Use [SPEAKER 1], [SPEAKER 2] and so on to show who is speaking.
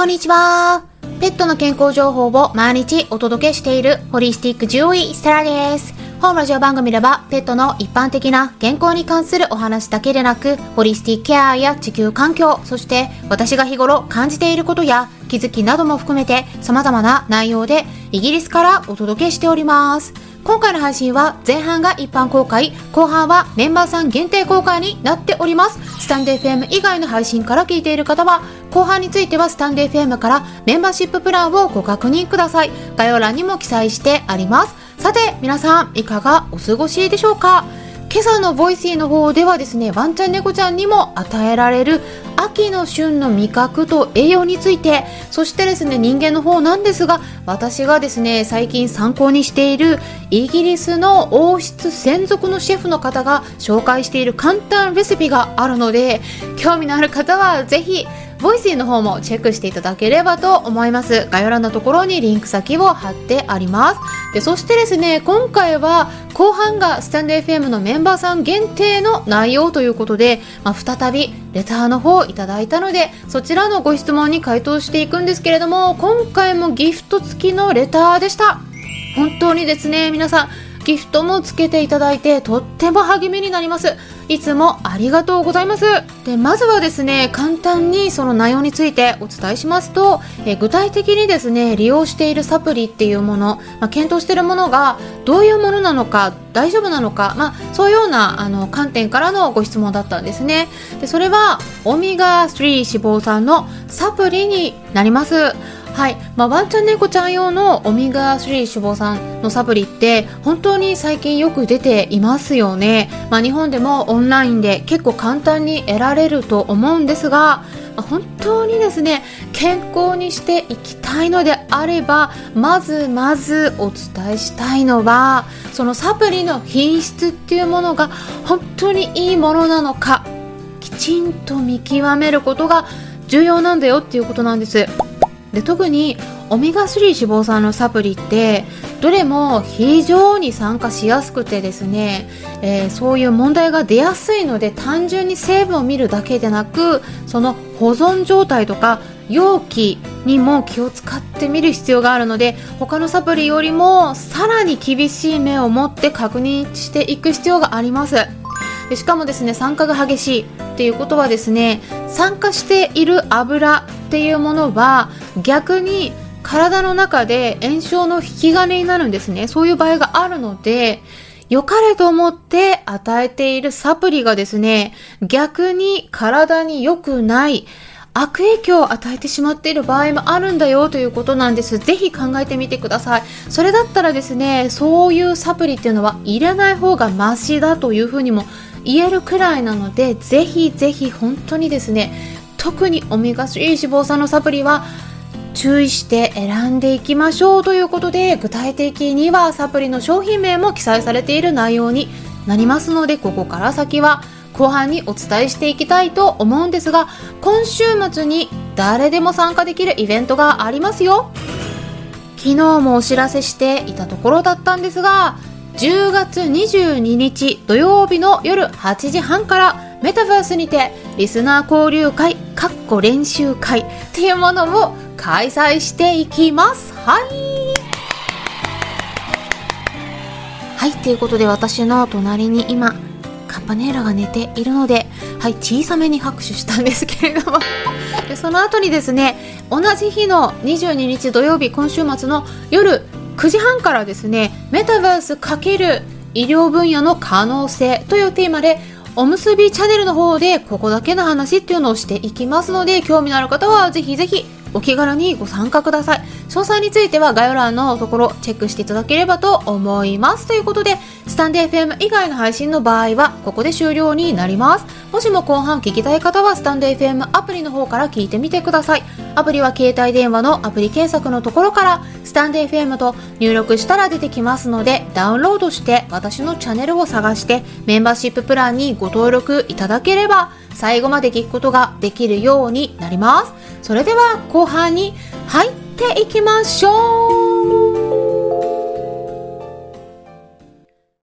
[SPEAKER 1] こんにちは。ペットの健康情報を毎日お届けしているホリスティック獣医ステラです。本ラジオ番組ではペットの一般的な健康に関するお話だけでなく、ホリスティックケアや地球環境、そして私が日頃感じていることや気づきなども含めて様々な内容でイギリスからお届けしております。今回の配信は前半が一般公開、後半はメンバーさん限定公開になっております。スタンデー FM 以外の配信から聞いている方は、後半についてはスタンデー FM からメンバーシッププランをご確認ください。概要欄にも記載してあります。さて、皆さん、いかがお過ごしでしょうか？今朝の Voicy の方ではですね、ワンちゃん猫ちゃんにも与えられる秋の旬の味覚と栄養について、そしてですね、人間の方なんですが、私がですね、最近参考にしているイギリスの王室専属のシェフの方が紹介している簡単レシピがあるので、興味のある方は是非 Voicy の方もチェックしていただければと思います。概要欄のところにリンク先を貼ってあります。で、そしてですね、今回は後半がスタンド FM のメンバーさん限定の内容ということで、まあ、再びレターの方をいただいたので、そちらのご質問に回答していくんですけれども、今回もギフト付きのレターでした。本当にですね、皆さん、ギフトもつけていただいてとっても励みになります。いつもありがとうございます。でまずはですね簡単にその内容についてお伝えしますとえ具体的にですね利用しているサプリっていうもの、まあ、検討しているものがどういうものなのか大丈夫なのか、まあ、そういうようなあの観点からのご質問だったんですね。でそれはオメガ3脂肪酸のサプリになります。はい、まあ、ワンちゃん猫ちゃん用のオメガ3脂肪酸のサプリって本当に最近よく出ていますよね、まあ、日本でもオンラインで結構簡単に得られると思うんですが本当にですね健康にしていきたいのであればまずまずお伝えしたいのはそのサプリの品質っていうものが本当にいいものなのかきちんと見極めることが重要なんだよっていうことなんです。で特にオメガ3脂肪酸のサプリってどれも非常に酸化しやすくてですね、えー、そういう問題が出やすいので単純に成分を見るだけでなくその保存状態とか容器にも気を使ってみる必要があるので他のサプリよりもさらに厳しい目を持って確認していく必要があります。でしかもですね酸化が激しいっていうことはですね酸化している油っていうものは逆に体の中で炎症の引き金になるんですね。そういう場合があるので、良かれと思って与えているサプリがですね、逆に体に良くない悪影響を与えてしまっている場合もあるんだよということなんです。ぜひ考えてみてください。それだったらですね、そういうサプリっていうのは入れない方がマシだというふうにも言えるくらいなので、ぜひぜひ本当にですね、特にオメガ3脂肪酸のサプリは注意して選んでいきましょうということで具体的にはサプリの商品名も記載されている内容になりますのでここから先は後半にお伝えしていきたいと思うんですが今週末に誰でも参加できるイベントがありますよ。昨日もお知らせしていたところだったんですが10月22日土曜日の夜8時半からメタバースにてリスナー交流会かっこ練習会っていうものを開催していきます。はい。はい。ということで私の隣に今カンパネーラが寝ているのではい。小さめに拍手したんですけれども。でその後にですね同じ日の22日土曜日今週末の夜9時半からですねメタバース×医療分野の可能性というテーマでおむすびチャンネルの方でここだけの話っていうのをしていきますので興味のある方はぜひぜひお気軽にご参加ください。詳細については概要欄のところチェックしていただければと思います。ということでスタンデー FM 以外の配信の場合はここで終了になります。もしも後半聞きたい方はスタンデー FM アプリの方から聞いてみてください。アプリは携帯電話のアプリ検索のところからスタンデー FM と入力したら出てきますのでダウンロードして私のチャンネルを探してメンバーシッププランにご登録いただければ最後まで聞くことができるようになります。それでは後半に入っていきましょう。